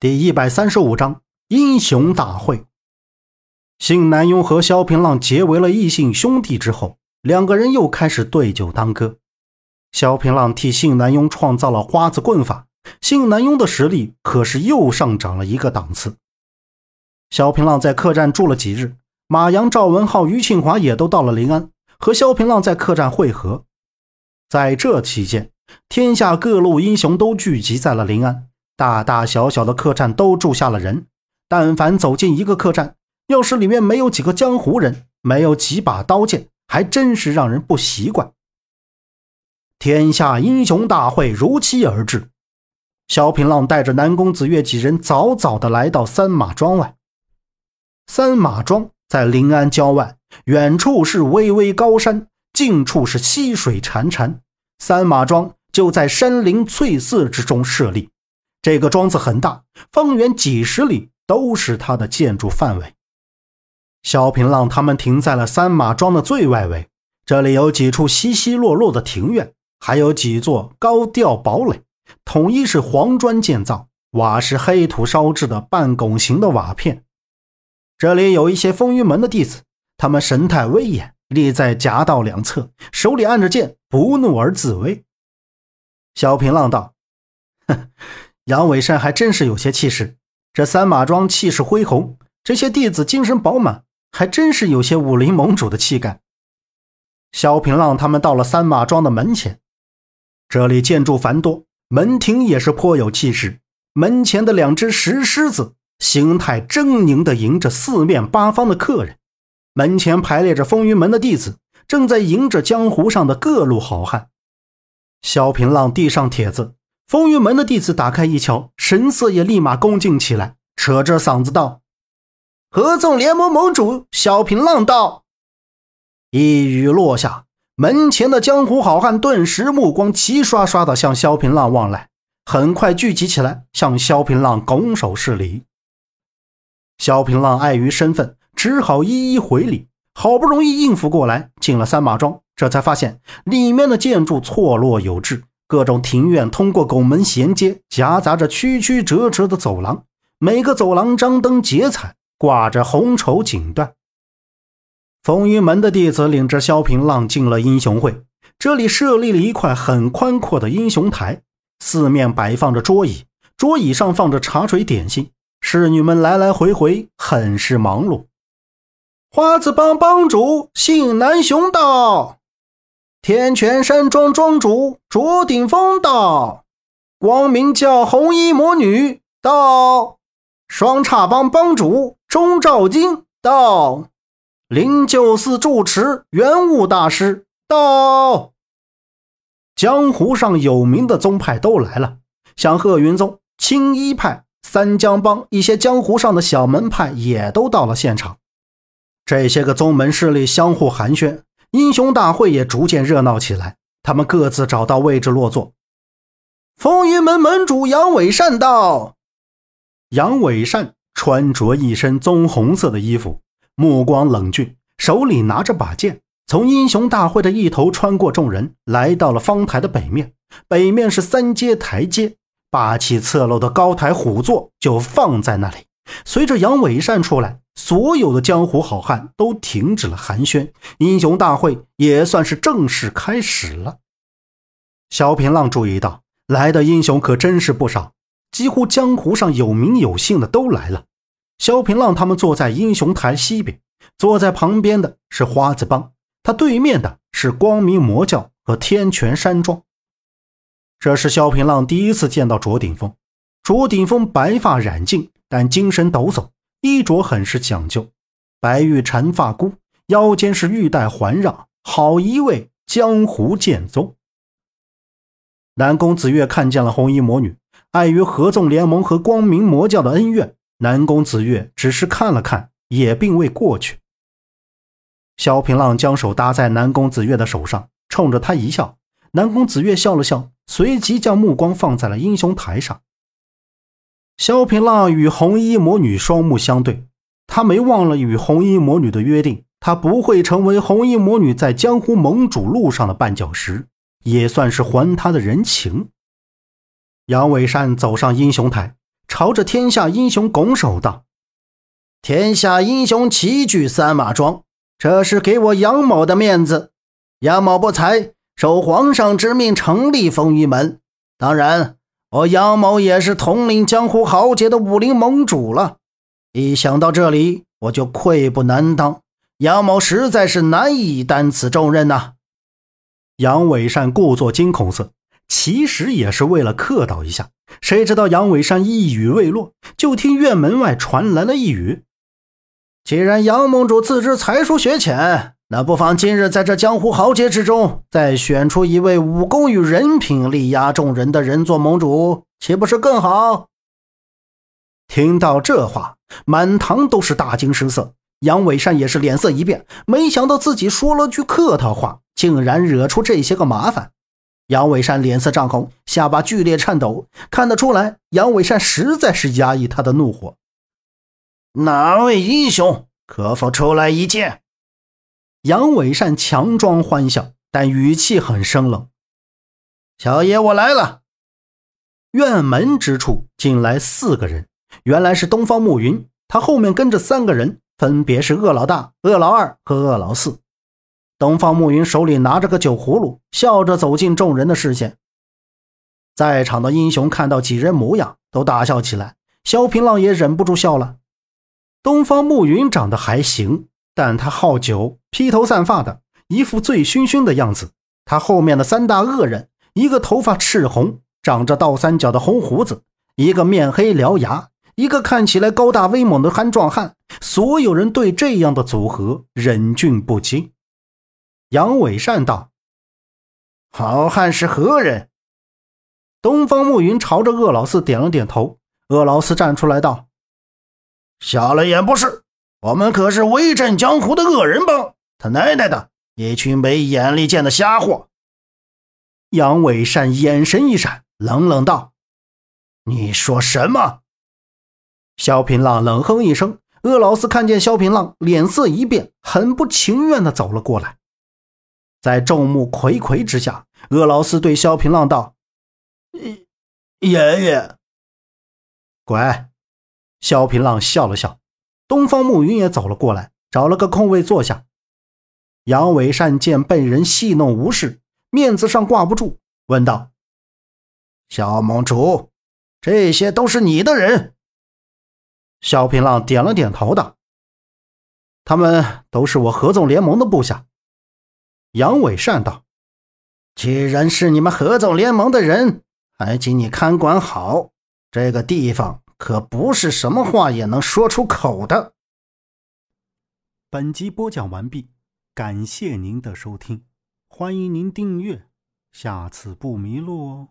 第一百三十五章英雄大会。信南庸和萧平浪结为了异姓兄弟之后，两个人又开始对酒当歌。萧平浪替信南庸创造了花子棍法，信南庸的实力可是又上涨了一个档次。萧平浪在客栈住了几日，马阳、赵文浩、于庆华也都到了临安，和萧平浪在客栈会合。在这期间，天下各路英雄都聚集在了临安。大大小小的客栈都住下了人，但凡走进一个客栈，要是里面没有几个江湖人，没有几把刀剑，还真是让人不习惯。天下英雄大会如期而至，萧平浪带着南宫子月几人早早的来到三马庄外。三马庄在临安郊外，远处是巍巍高山，近处是溪水潺潺。三马庄就在山林翠色之中设立。这个庄子很大，方圆几十里都是它的建筑范围。萧平浪他们停在了三马庄的最外围，这里有几处稀稀落落的庭院，还有几座高吊堡垒，统一是黄砖建造，瓦是黑土烧制的半拱形的瓦片。这里有一些风云门的弟子，他们神态威严，立在夹道两侧，手里按着剑，不怒而自威。萧平浪道：“哼。”杨伟善还真是有些气势，这三马庄气势恢宏，这些弟子精神饱满，还真是有些武林盟主的气概。萧平浪他们到了三马庄的门前，这里建筑繁多，门庭也是颇有气势。门前的两只石狮子，形态狰狞地迎着四面八方的客人。门前排列着风云门的弟子，正在迎着江湖上的各路好汉。萧平浪递上帖子。风云门的弟子打开一瞧，神色也立马恭敬起来，扯着嗓子道：“合纵联盟盟主萧平浪道。”一语落下，门前的江湖好汉顿时目光齐刷刷的向萧平浪望来，很快聚集起来，向萧平浪拱手施礼。萧平浪碍于身份，只好一一回礼。好不容易应付过来，进了三马庄，这才发现里面的建筑错落有致。各种庭院通过拱门衔接，夹杂着曲曲折折的走廊，每个走廊张灯结彩，挂着红绸锦缎。风云门的弟子领着萧平浪进了英雄会，这里设立了一块很宽阔的英雄台，四面摆放着桌椅，桌椅上放着茶水点心，侍女们来来回回，很是忙碌。花子帮帮主信南雄道。天泉山庄庄主卓鼎峰道：“光明教红衣魔女道：“双叉帮帮主钟兆金道：“灵鹫寺住持元悟大师道：“江湖上有名的宗派都来了，像鹤云宗、青衣派、三江帮一些江湖上的小门派也都到了现场。这些个宗门势力相互寒暄。”英雄大会也逐渐热闹起来，他们各自找到位置落座。风云门门主杨伟善道：“杨伟善穿着一身棕红色的衣服，目光冷峻，手里拿着把剑，从英雄大会的一头穿过众人，来到了方台的北面。北面是三阶台阶，霸气侧漏的高台虎座就放在那里。随着杨伟善出来。”所有的江湖好汉都停止了寒暄，英雄大会也算是正式开始了。萧平浪注意到，来的英雄可真是不少，几乎江湖上有名有姓的都来了。萧平浪他们坐在英雄台西边，坐在旁边的是花子帮，他对面的是光明魔教和天泉山庄。这是萧平浪第一次见到卓鼎峰，卓鼎峰白发染尽，但精神抖擞。衣着很是讲究，白玉缠发箍，腰间是玉带环绕，好一位江湖剑宗。南宫子月看见了红衣魔女，碍于合纵联盟和光明魔教的恩怨，南宫子月只是看了看，也并未过去。萧平浪将手搭在南宫子月的手上，冲着他一笑。南宫子月笑了笑，随即将目光放在了英雄台上。萧平浪与红衣魔女双目相对，他没忘了与红衣魔女的约定，他不会成为红衣魔女在江湖盟主路上的绊脚石，也算是还他的人情。杨伟善走上英雄台，朝着天下英雄拱手道：“天下英雄齐聚三马庄，这是给我杨某的面子。杨某不才，受皇上之命成立风云门。当然，我杨某也是统领江湖豪杰的武林盟主了。一想到这里，我就愧不难当。杨某实在是难以担此重任呐。”杨伟善故作惊恐色，其实也是为了客套一下。谁知道杨伟善一语未落，就听院门外传来了一语：“既然杨盟主自知才疏学浅，那不妨今日在这江湖豪杰之中，再选出一位武功与人品力压众人的人做盟主，岂不是更好？”听到这话，满堂都是大惊失色。杨伟善也是脸色一变，没想到自己说了句客套话。竟然惹出这些个麻烦，杨伟善脸色涨红，下巴剧烈颤抖。看得出来，杨伟善实在是压抑他的怒火。哪位英雄可否出来一见？杨伟善强装欢笑，但语气很生冷。小爷我来了。院门之处进来四个人，原来是东方暮云，他后面跟着三个人，分别是鄂老大、鄂老二和鄂老四。东方暮云手里拿着个酒葫芦，笑着走进众人的视线。在场的英雄看到几人模样，都大笑起来。萧平浪也忍不住笑了。东方暮云长得还行，但他好酒，披头散发的，一副醉醺醺的样子。他后面的三大恶人，一个头发赤红，长着倒三角的红胡子，一个面黑獠牙，一个看起来高大威猛的憨壮汉。所有人对这样的组合忍俊不禁。杨伟善道：“好汉是何人？”东方暮云朝着鄂老四点了点头。鄂老四站出来道：“瞎了眼不是，我们可是威震江湖的恶人帮，他奶奶的，一群没眼力见的瞎货！”杨伟善眼神一闪，冷冷道：“你说什么？”萧平浪冷哼一声。鄂老四看见萧平浪，脸色一变，很不情愿的走了过来。在众目睽睽之下，鄂老四对萧平浪道：“爷爷，乖。”萧平浪笑了笑。东方暮云也走了过来，找了个空位坐下。杨伟善见被人戏弄无视，面子上挂不住，问道：“小盟主，这些都是你的人？”萧平浪点了点头道：“他们都是我合纵联盟的部下。”杨伟善道：“既然是你们合纵联盟的人，还请你看管好这个地方，可不是什么话也能说出口的。”本集播讲完毕，感谢您的收听，欢迎您订阅，下次不迷路哦。